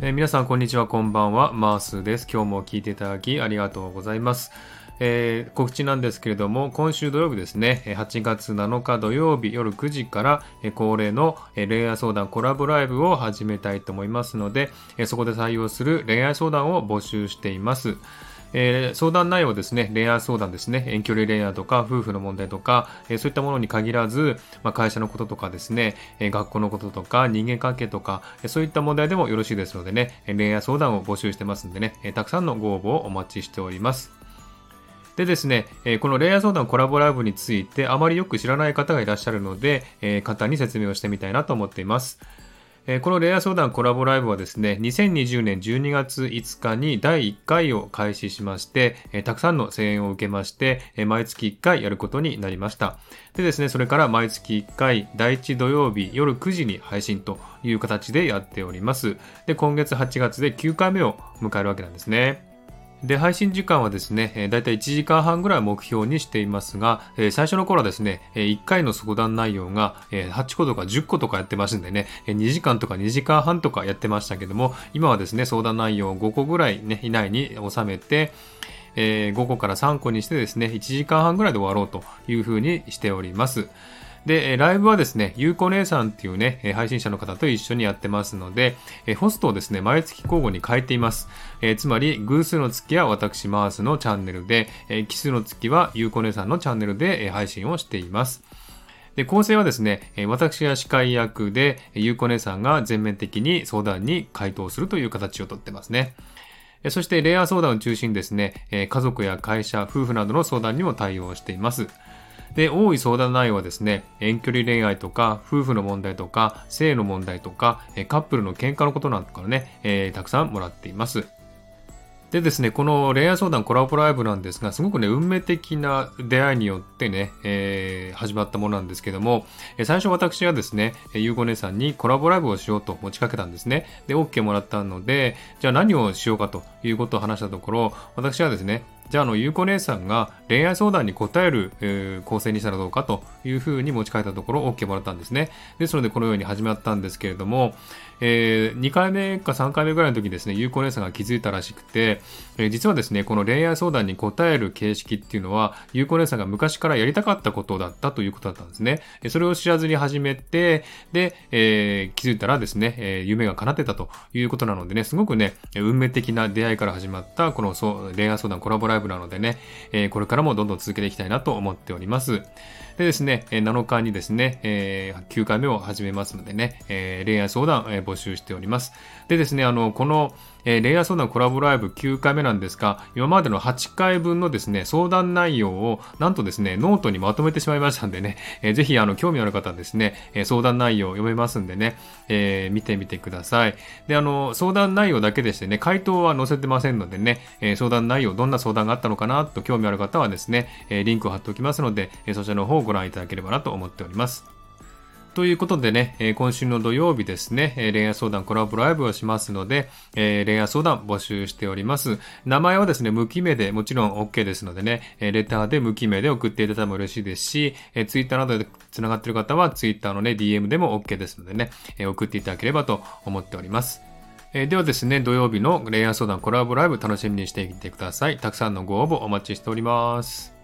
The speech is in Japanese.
えー、皆さんこんにちはこんばんは。マースです。今日も聞いていただきありがとうございます、えー、告知なんですけれども今週土曜日ですね。8月7日土曜日夜9時から恒例の恋愛相談コラボライブを始めたいと思いますのでそこで採用する恋愛相談を募集しています。えー、相談内容ですね、恋愛相談ですね、遠距離恋愛とか、夫婦の問題とか、えー、そういったものに限らず、まあ、会社のこととかですね、え、学校のこととか、人間関係とか、えそういった問題でもよろしいですのでね、恋愛相談を募集してますんでね、えたくさんのご応募をお待ちしております。でですね、この恋愛相談コラボライブについてあまりよく知らない方がいらっしゃるので、簡単に説明をしてみたいなと思っています。えこのレア相談コラボライブはですね、2020年12月5日に第1回を開始しまして、えたくさんの声援を受けまして、え毎月1回やることになりました。でですね、それから毎月1回、第1土曜日夜9時に配信という形でやっております。で、今月8月で9回目を迎えるわけなんですね。で、配信時間はですね、えー、だいたい1時間半ぐらい目標にしていますが、最初の頃はですね、えー、1回の相談内容が、えー、8個とか10個とかやってますんでね、えー、2時間とか2時間半とかやってましたけども、今はですね、相談内容を5個ぐらいね、以内に収めて、えー、5個から3個にしてですね、1時間半ぐらいで終わろうというふうにしております。で、ライブはですね、ゆうこ姉さんっていうね、配信者の方と一緒にやってますので、ホストをですね、毎月交互に変えています。えー、つまり、偶数の月は私、マースのチャンネルで、えー、奇数の月はゆうこ姉さんのチャンネルで、配信をしています。で、構成はですね、私が司会役で、ゆうこ姉さんが全面的に相談に回答するという形をとってますね。そして、レア相談を中心にですね、家族や会社、夫婦などの相談にも対応しています。で、多い相談内容はですね、遠距離恋愛とか、夫婦の問題とか、性の問題とか、カップルの喧嘩のことなんかをね、えー、たくさんもらっています。でですね、この恋愛相談コラボライブなんですが、すごくね、運命的な出会いによってね、えー、始まったものなんですけども、最初私はですね、ゆうご姉さんにコラボライブをしようと持ちかけたんですね。で、OK もらったので、じゃあ何をしようかということを話したところ、私はですね、じゃあ、あの、ゆうこ姉さんが恋愛相談に答える、えー、構成にしたらどうかというふうに持ち帰ったところ、OK もらったんですね。ですので、このように始まったんですけれども、えー、2回目か3回目ぐらいの時にですね、ゆうこ姉さんが気づいたらしくて、えー、実はですね、この恋愛相談に答える形式っていうのは、ゆうこ姉さんが昔からやりたかったことだったということだったんですね。それを知らずに始めて、で、えー、気づいたらですね、えー、夢が叶ってたということなのでね、すごくね、運命的な出会いから始まった、この恋愛相談コラボライブなのでね、えー、これからもどんどん続けていきたいなと思っております。でですね、7日にですね、えー、9回目を始めますのでね、えー、恋愛相談、えー、募集しております。でですね、あの、この、えー、恋愛相談コラボライブ9回目なんですが、今までの8回分のですね、相談内容を、なんとですね、ノートにまとめてしまいましたんでね、えー、ぜひ、あの、興味ある方はですね、えー、相談内容を読めますんでね、えー、見てみてください。で、あの、相談内容だけでしてね、回答は載せてませんのでね、えー、相談内容、どんな相談があったのかなと興味ある方はですね、えー、リンクを貼っておきますので、えー、そちらの方をご覧いただければなと思っております。ということでね、え今週の土曜日ですね、え恋愛相談コラボライブをしますので、え恋愛相談募集しております。名前はですね、無記名でもちろん OK ですのでね、えレターで無記名で送っていただいても嬉しいですし、え Twitter などで繋がっている方は Twitter のね、DM でも OK ですのでね、え送っていただければと思っております。えではですね、土曜日の恋愛相談コラボライブ楽しみにしていてください。たくさんのご応募お待ちしております。